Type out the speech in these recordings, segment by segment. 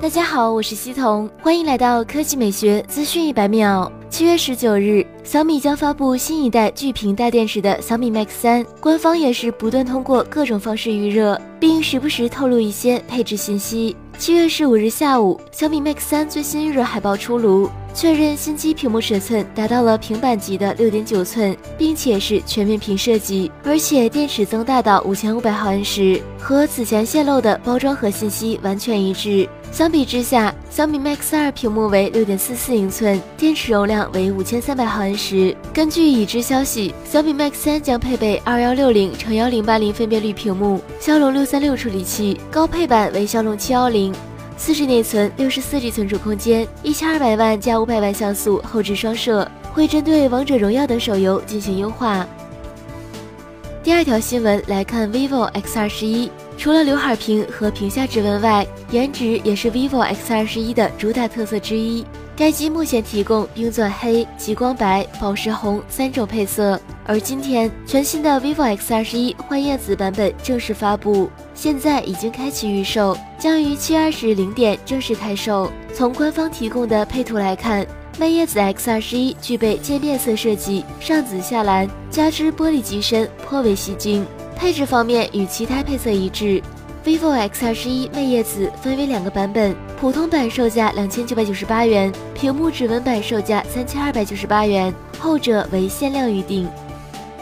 大家好，我是西彤，欢迎来到科技美学资讯一百秒。七月十九日，小米将发布新一代巨屏大电池的小米 Max 三，官方也是不断通过各种方式预热，并时不时透露一些配置信息。七月十五日下午，小米 Max 三最新预热海报出炉，确认新机屏幕尺寸达到了平板级的六点九寸，并且是全面屏设计，而且电池增大到五千五百毫安时，和此前泄露的包装盒信息完全一致。相比之下，小米 Max 二屏幕为六点四四英寸，电池容量为五千三百毫安时。根据已知消息，小米 Max 三将配备二幺六零乘幺零八零分辨率屏幕，骁龙六三六处理器，高配版为骁龙七幺零，四 G 内存，六十四 G 存储空间，一千二百万加五百万像素后置双摄，会针对王者荣耀等手游进行优化。第二条新闻来看，vivo X 二十一。除了刘海屏和屏下指纹外，颜值也是 vivo X 二十一的主打特色之一。该机目前提供冰钻黑、极光白、宝石红三种配色，而今天全新的 vivo X 二十一幻夜紫版本正式发布，现在已经开启预售，将于七月二十日零点正式开售。从官方提供的配图来看，魅夜紫 X 二十一具备渐变色设计，上紫下蓝，加之玻璃机身，颇为吸睛。配置方面与其他配色一致，vivo X 二十一魅夜紫分为两个版本，普通版售价两千九百九十八元，屏幕指纹版售价三千二百九十八元，后者为限量预定。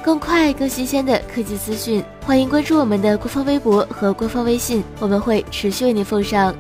更快更新鲜的科技资讯，欢迎关注我们的官方微博和官方微信，我们会持续为您奉上。